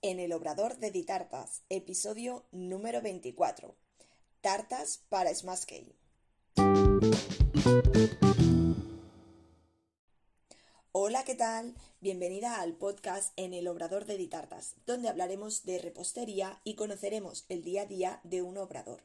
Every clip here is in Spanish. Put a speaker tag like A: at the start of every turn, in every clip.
A: en el Obrador de Ditartas, episodio número 24. Tartas para Smash Hola, ¿qué tal? Bienvenida al podcast en el Obrador de Ditartas, donde hablaremos de repostería y conoceremos el día a día de un obrador.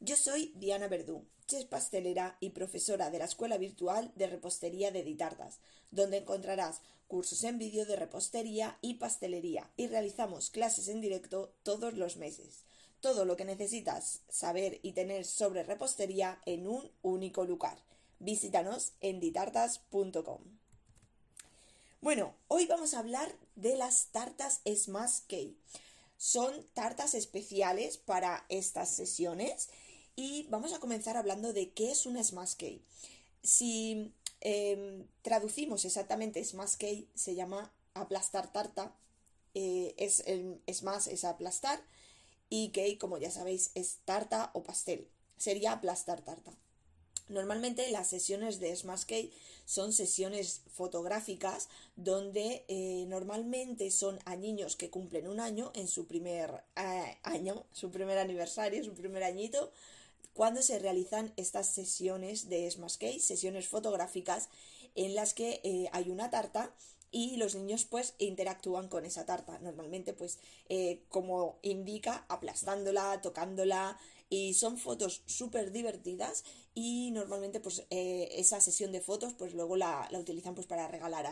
A: Yo soy Diana Verdú, chef pastelera y profesora de la Escuela Virtual de Repostería de Ditartas, donde encontrarás cursos en vídeo de repostería y pastelería y realizamos clases en directo todos los meses. Todo lo que necesitas saber y tener sobre repostería en un único lugar. Visítanos en ditartas.com. Bueno, hoy vamos a hablar de las tartas Smash Cake. Son tartas especiales para estas sesiones y vamos a comenzar hablando de qué es un smash cake. Si em, traducimos exactamente smash cake, se llama aplastar tarta. Eh, es el smash es aplastar y cake, como ya sabéis, es tarta o pastel. Sería aplastar tarta. Normalmente las sesiones de Smash Cake son sesiones fotográficas donde eh, normalmente son a niños que cumplen un año en su primer eh, año, su primer aniversario, su primer añito, cuando se realizan estas sesiones de Smash Cake, sesiones fotográficas en las que eh, hay una tarta y los niños pues interactúan con esa tarta. Normalmente pues eh, como indica aplastándola tocándola y son fotos súper divertidas y normalmente pues eh, esa sesión de fotos pues luego la, utilizan pues para regalar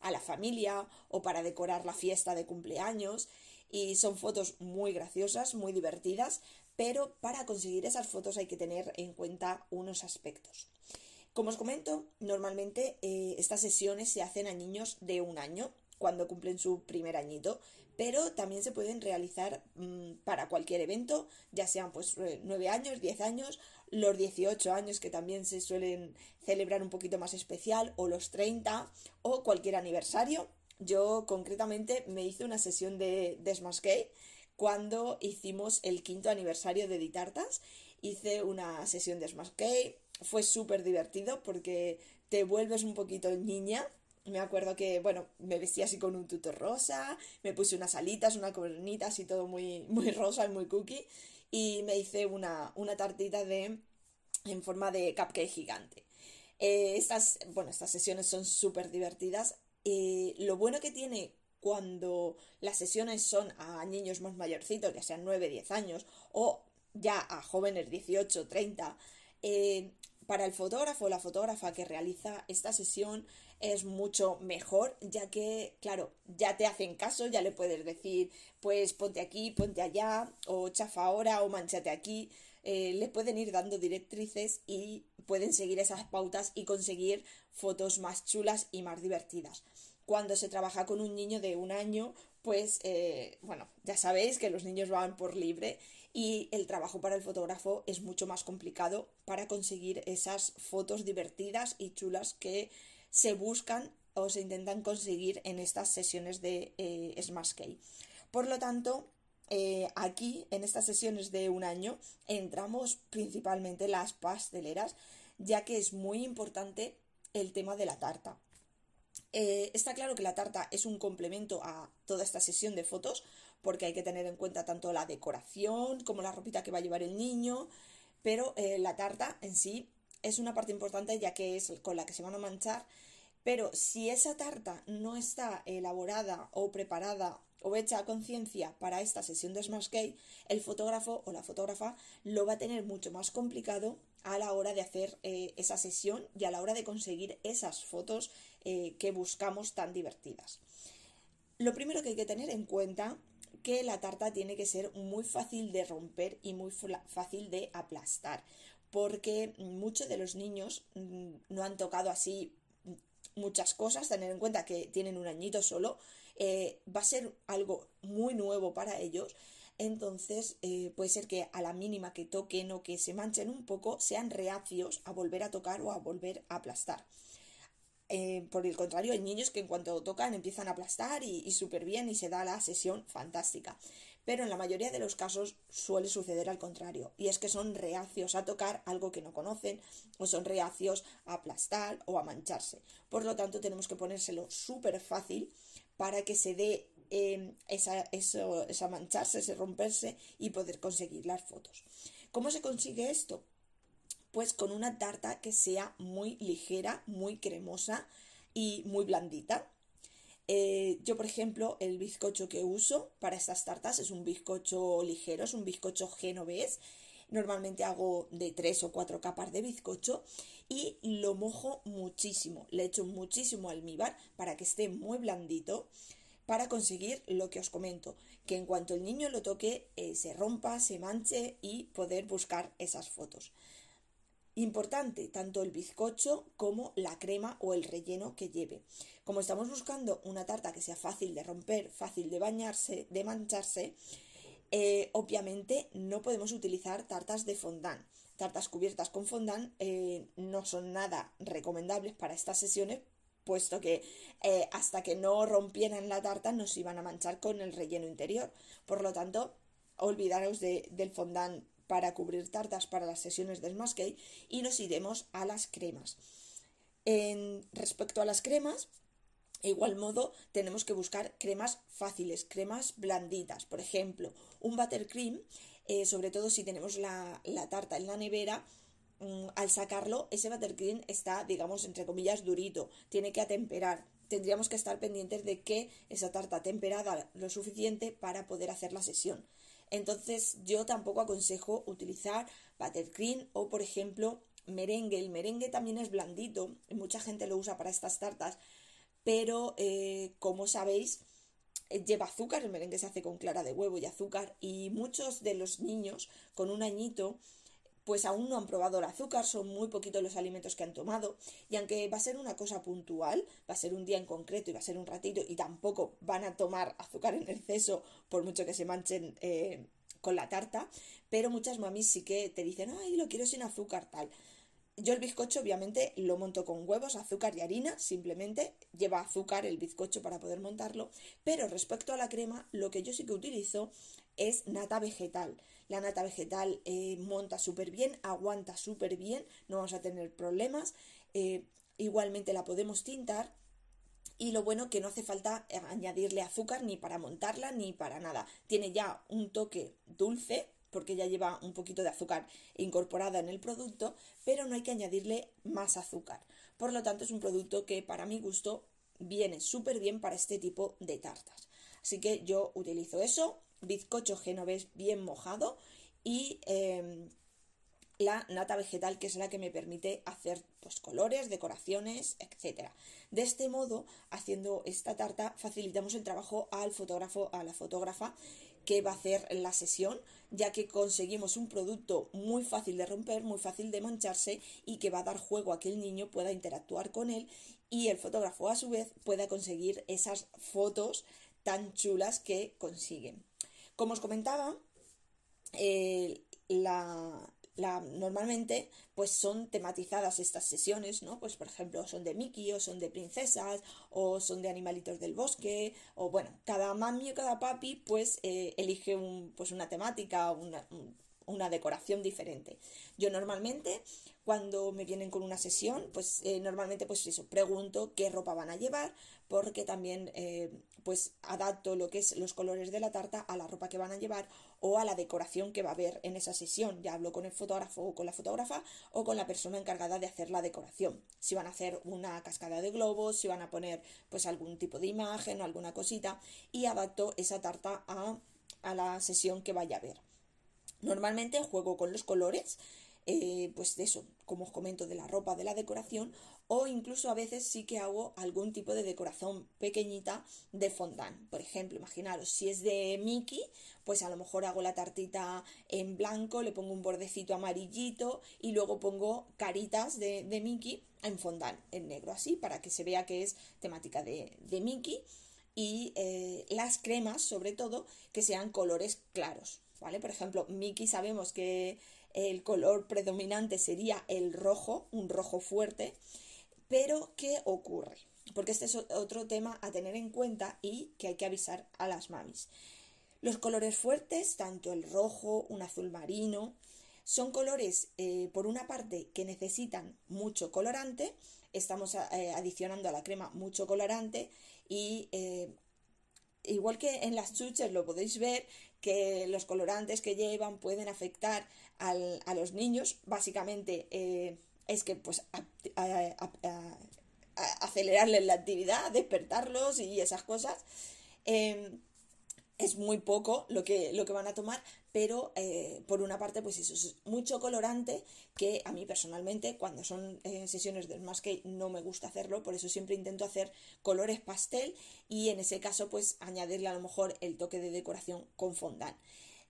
A: a la familia o para decorar la fiesta de cumpleaños y son fotos muy graciosas, muy divertidas, pero para conseguir esas fotos hay que tener en cuenta unos aspectos. Como os comento, normalmente eh, estas sesiones se hacen a niños de un año cuando cumplen su primer añito, pero también se pueden realizar mm, para cualquier evento, ya sean pues 9 años, 10 años, los 18 años que también se suelen celebrar un poquito más especial, o los 30, o cualquier aniversario. Yo concretamente me hice una sesión de, de cuando hicimos el quinto aniversario de Ditartas. Hice una sesión de Smash Cake, fue súper divertido porque te vuelves un poquito niña. Me acuerdo que, bueno, me vestí así con un tutor rosa, me puse unas alitas, una coronita, así todo muy, muy rosa y muy cookie. Y me hice una, una tartita de en forma de cupcake gigante. Eh, estas, bueno, estas sesiones son súper divertidas. Eh, lo bueno que tiene cuando las sesiones son a niños más mayorcitos, ya sean 9, 10 años, o ya a jóvenes 18, 30, eh, para el fotógrafo o la fotógrafa que realiza esta sesión es mucho mejor, ya que, claro, ya te hacen caso, ya le puedes decir, pues ponte aquí, ponte allá, o chafa ahora, o manchate aquí. Eh, le pueden ir dando directrices y pueden seguir esas pautas y conseguir fotos más chulas y más divertidas. Cuando se trabaja con un niño de un año, pues eh, bueno, ya sabéis que los niños van por libre y el trabajo para el fotógrafo es mucho más complicado para conseguir esas fotos divertidas y chulas que se buscan o se intentan conseguir en estas sesiones de eh, Smash Key. Por lo tanto, eh, aquí, en estas sesiones de un año, entramos principalmente las pasteleras, ya que es muy importante el tema de la tarta. Eh, está claro que la tarta es un complemento a toda esta sesión de fotos, porque hay que tener en cuenta tanto la decoración como la ropita que va a llevar el niño, pero eh, la tarta en sí es una parte importante ya que es con la que se van a manchar, pero si esa tarta no está elaborada o preparada o hecha a conciencia para esta sesión de Smash Cake, el fotógrafo o la fotógrafa lo va a tener mucho más complicado a la hora de hacer eh, esa sesión y a la hora de conseguir esas fotos eh, que buscamos tan divertidas. Lo primero que hay que tener en cuenta que la tarta tiene que ser muy fácil de romper y muy fácil de aplastar, porque muchos de los niños mm, no han tocado así muchas cosas, tener en cuenta que tienen un añito solo, eh, va a ser algo muy nuevo para ellos. Entonces eh, puede ser que a la mínima que toquen o que se manchen un poco sean reacios a volver a tocar o a volver a aplastar. Eh, por el contrario, hay niños que en cuanto tocan empiezan a aplastar y, y súper bien y se da la sesión fantástica. Pero en la mayoría de los casos suele suceder al contrario, y es que son reacios a tocar algo que no conocen o son reacios a aplastar o a mancharse. Por lo tanto, tenemos que ponérselo súper fácil para que se dé eh, esa, eso, mancharse, ese romperse y poder conseguir las fotos. ¿Cómo se consigue esto? Pues con una tarta que sea muy ligera, muy cremosa y muy blandita. Eh, yo, por ejemplo, el bizcocho que uso para estas tartas es un bizcocho ligero, es un bizcocho genovés. Normalmente hago de tres o cuatro capas de bizcocho y lo mojo muchísimo. Le echo muchísimo almíbar para que esté muy blandito para conseguir lo que os comento, que en cuanto el niño lo toque eh, se rompa, se manche y poder buscar esas fotos. Importante, tanto el bizcocho como la crema o el relleno que lleve. Como estamos buscando una tarta que sea fácil de romper, fácil de bañarse, de mancharse, eh, obviamente no podemos utilizar tartas de fondant. Tartas cubiertas con fondant eh, no son nada recomendables para estas sesiones puesto que eh, hasta que no rompieran la tarta nos iban a manchar con el relleno interior. Por lo tanto, olvidaros del fondant para cubrir tartas para las sesiones del Smash y nos iremos a las cremas. En, respecto a las cremas, igual modo tenemos que buscar cremas fáciles, cremas blanditas. Por ejemplo, un buttercream, eh, sobre todo si tenemos la, la tarta en la nevera, Mm, al sacarlo, ese buttercream está, digamos, entre comillas, durito, tiene que atemperar. Tendríamos que estar pendientes de que esa tarta temperada lo suficiente para poder hacer la sesión. Entonces, yo tampoco aconsejo utilizar buttercream o, por ejemplo, merengue. El merengue también es blandito, mucha gente lo usa para estas tartas, pero eh, como sabéis, eh, lleva azúcar, el merengue se hace con clara de huevo y azúcar, y muchos de los niños con un añito pues aún no han probado el azúcar, son muy poquitos los alimentos que han tomado y aunque va a ser una cosa puntual, va a ser un día en concreto y va a ser un ratito y tampoco van a tomar azúcar en exceso por mucho que se manchen eh, con la tarta, pero muchas mamis sí que te dicen, ay, lo quiero sin azúcar, tal. Yo el bizcocho obviamente lo monto con huevos, azúcar y harina, simplemente lleva azúcar el bizcocho para poder montarlo, pero respecto a la crema, lo que yo sí que utilizo es nata vegetal. La nata vegetal eh, monta súper bien, aguanta súper bien, no vamos a tener problemas. Eh, igualmente la podemos tintar y lo bueno que no hace falta añadirle azúcar ni para montarla ni para nada. Tiene ya un toque dulce porque ya lleva un poquito de azúcar incorporada en el producto, pero no hay que añadirle más azúcar. Por lo tanto, es un producto que para mi gusto viene súper bien para este tipo de tartas. Así que yo utilizo eso, bizcocho genovés bien mojado y em, la nata vegetal que es la que me permite hacer pues colores, decoraciones, etc. De este modo, haciendo esta tarta facilitamos el trabajo al fotógrafo, a la fotógrafa que va a hacer la sesión, ya que conseguimos un producto muy fácil de romper, muy fácil de mancharse y que va a dar juego a que el niño pueda interactuar con él y el fotógrafo a su vez pueda conseguir esas fotos tan chulas que consiguen. Como os comentaba, eh, normalmente pues son tematizadas estas sesiones, ¿no? Pues por ejemplo son de Mickey o son de princesas o son de animalitos del bosque o bueno, cada mami o cada papi pues eh, elige un, pues una temática, una, una decoración diferente. Yo normalmente cuando me vienen con una sesión, pues eh, normalmente pues eso, pregunto qué ropa van a llevar, porque también eh, pues adapto lo que es los colores de la tarta a la ropa que van a llevar o a la decoración que va a haber en esa sesión. Ya hablo con el fotógrafo o con la fotógrafa o con la persona encargada de hacer la decoración. Si van a hacer una cascada de globos, si van a poner pues algún tipo de imagen o alguna cosita y adapto esa tarta a, a la sesión que vaya a haber. Normalmente juego con los colores, eh, pues de eso, como os comento, de la ropa, de la decoración, o incluso a veces sí que hago algún tipo de decoración pequeñita de fondant. Por ejemplo, imaginaros, si es de Mickey, pues a lo mejor hago la tartita en blanco, le pongo un bordecito amarillito y luego pongo caritas de, Mickey en fondant, en negro, así, para que se vea que es temática de, Mickey. Y eh, las cremas, sobre todo, que sean colores claros. ¿Vale? Por ejemplo, Mickey sabemos que el color predominante sería el rojo, un rojo fuerte, pero ¿qué ocurre? Porque este es otro tema a tener en cuenta y que hay que avisar a las mamis. Los colores fuertes, tanto el rojo, un azul marino, son colores, eh, por una parte, que necesitan mucho colorante, estamos eh, adicionando a la crema mucho colorante y eh, igual que en las chuches lo podéis ver, que los colorantes que llevan pueden afectar a los niños, básicamente eh, es que pues acelerarles la actividad, despertarlos y esas cosas. Em, es muy poco lo que, lo que van a tomar, pero eh, por una parte, pues eso es mucho colorante que a mí personalmente, cuando son eh, sesiones del que no me gusta hacerlo, por eso siempre intento hacer colores pastel y en ese caso, pues añadirle a lo mejor el toque de decoración con fondant.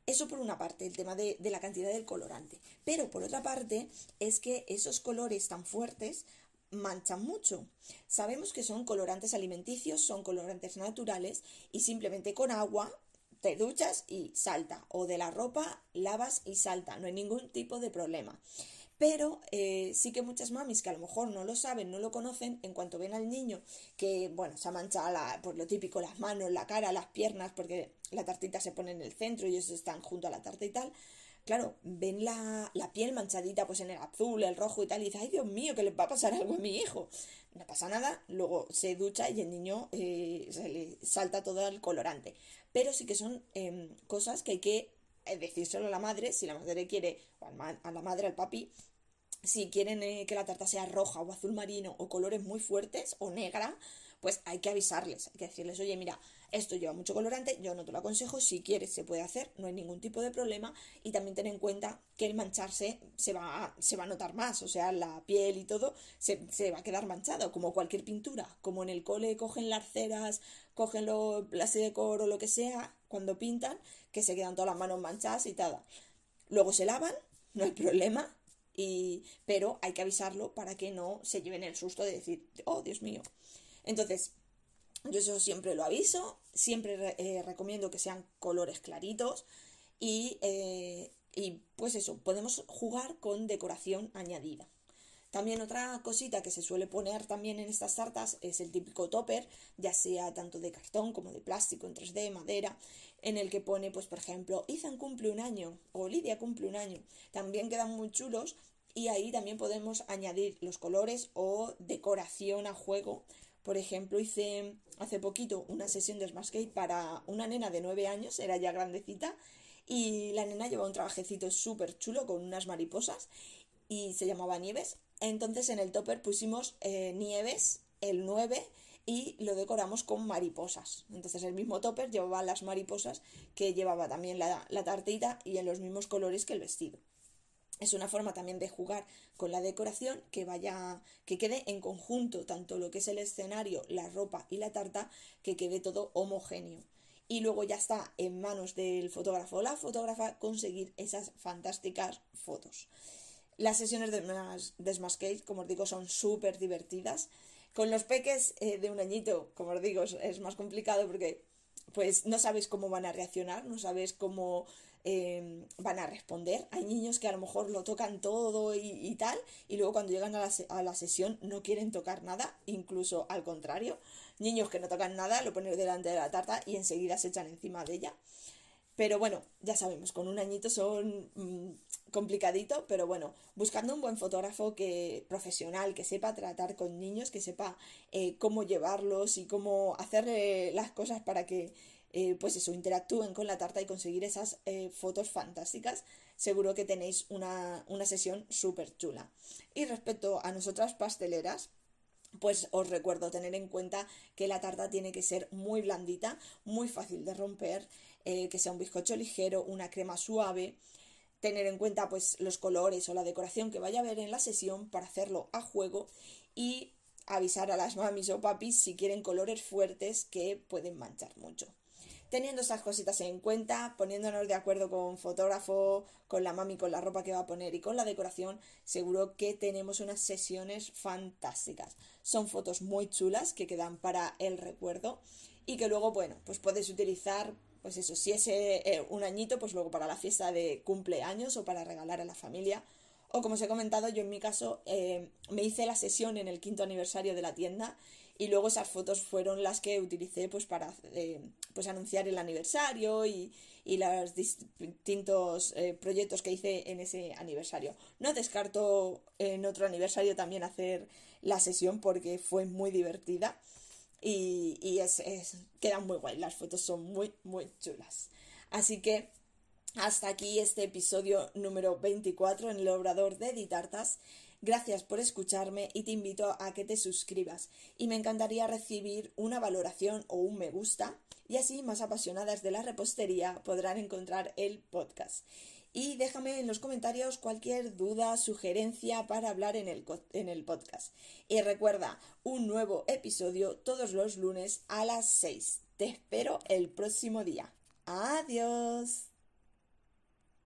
A: Eso por una parte, el tema de, de la cantidad del colorante. Pero por otra parte, es que esos colores tan fuertes manchan mucho. Sabemos que son colorantes alimenticios, son colorantes naturales y simplemente con agua te duchas y salta. O de la ropa lavas y salta. No hay ningún tipo de problema. Pero eh, sí que muchas mamis que a lo mejor no lo saben, no lo conocen, en cuanto ven al niño que, bueno, se ha manchado por lo típico las manos, la cara, las piernas, porque la tartita se pone en el centro y ellos están junto a la tarta y tal, claro, ven la, piel manchadita pues en el azul, el rojo y tal, y dice, ay Dios mío, que le va a pasar algo a mi hijo. No pasa nada, luego se ducha y el niño eh, se le salta todo el colorante. Pero sí que son em, cosas que hay que eh, decírselo a la madre, si la madre quiere, o a la madre, al papi, si quieren eh, que la tarta sea roja o azul marino o colores muy fuertes o negra, pues hay que avisarles, hay que decirles, oye, mira, esto lleva mucho colorante, yo no te lo aconsejo, si quieres se puede hacer, no hay ningún tipo de problema y también ten en cuenta que el mancharse se va, a, se va a notar más, o sea, la piel y todo se, se, va a quedar manchado, como cualquier pintura, como en el cole cogen las ceras, cogen los de coro o lo que sea, cuando pintan, que se quedan todas las manos manchadas y tal. Luego se lavan, no hay problema, y, pero hay que avisarlo para que no se lleven el susto de decir, oh Dios mío. Entonces, yo eso siempre lo aviso, siempre eh, recomiendo que sean colores claritos y, eh, y pues eso, podemos jugar con decoración añadida. También otra cosita que se suele poner también en estas tartas es el típico topper, ya sea tanto de cartón como de plástico, en 3D, madera, en el que pone, pues por ejemplo, Ethan cumple un año o Lidia cumple un año. También quedan muy chulos y ahí también podemos añadir los colores o decoración a juego por ejemplo, hice hace poquito una sesión de Smash para una nena de 9 años, era ya grandecita, y la nena llevaba un trabajecito súper chulo con unas mariposas y se llamaba Nieves. Entonces en el topper pusimos eh, Nieves, el 9, y lo decoramos con mariposas. Entonces el mismo topper llevaba las mariposas que llevaba también la, la tartita y en los mismos colores que el vestido. Es una forma también de jugar con la decoración que vaya, que quede en conjunto tanto lo que es el escenario, la ropa y la tarta, que quede todo homogéneo. Y luego ya está en manos del fotógrafo o la fotógrafa conseguir esas fantásticas fotos. Las sesiones de, de como os digo, son súper divertidas. Con los peques eh, de un añito, como os digo, es más complicado porque pues no sabes cómo van a reaccionar, no sabes cómo Em, van a responder. Hay niños que a lo mejor lo tocan todo y, tal, y luego cuando llegan a la, a la, sesión no quieren tocar nada, incluso al contrario. Niños que no tocan nada, lo ponen delante de la tarta y enseguida se echan encima de ella. Pero bueno, ya sabemos, con un añito son mm, complicadito, pero bueno, buscando un buen fotógrafo que profesional, que sepa tratar con niños, que sepa eh, cómo llevarlos y cómo hacer las cosas para que eh, pues eso, interactúen con la tarta y conseguir esas eh, fotos fantásticas, seguro que tenéis una, una sesión súper chula. Y respecto a nosotras pasteleras, pues os recuerdo tener en cuenta que la tarta tiene que ser muy blandita, muy fácil de romper, eh, que sea un bizcocho ligero, una crema suave, tener en cuenta pues los colores o la decoración que vaya a haber en la sesión para hacerlo a juego y avisar a las mamis o papis si quieren colores fuertes que pueden manchar mucho teniendo estas cositas en cuenta, poniéndonos de acuerdo con fotógrafo, con la mami, con la ropa que va a poner y con la decoración, seguro que tenemos unas sesiones fantásticas. Son fotos muy chulas que quedan para el recuerdo y que luego, bueno, pues puedes utilizar, pues eso, si es eh, un añito, pues luego para la fiesta de cumpleaños o para regalar a la familia. O como os he comentado, yo en mi caso eh, me hice la sesión en el quinto aniversario de la tienda y luego esas fotos fueron las que utilicé pues para eh, pues anunciar el aniversario y, los distintos eh, proyectos que hice en ese aniversario. No descarto en otro aniversario también hacer la sesión porque fue muy divertida. y, es, quedan muy guay, las fotos son muy, muy chulas. Así que hasta aquí este episodio número 24 en el Obrador de Ditartas. Gracias por escucharme y te invito a que te suscribas. Y me encantaría recibir una valoración o un me gusta y así más apasionadas de la repostería podrán encontrar el podcast. Y déjame en los comentarios cualquier duda, sugerencia para hablar en el, en el podcast. Y recuerda, un nuevo episodio todos los lunes a las 6. Te espero el próximo día. Adiós.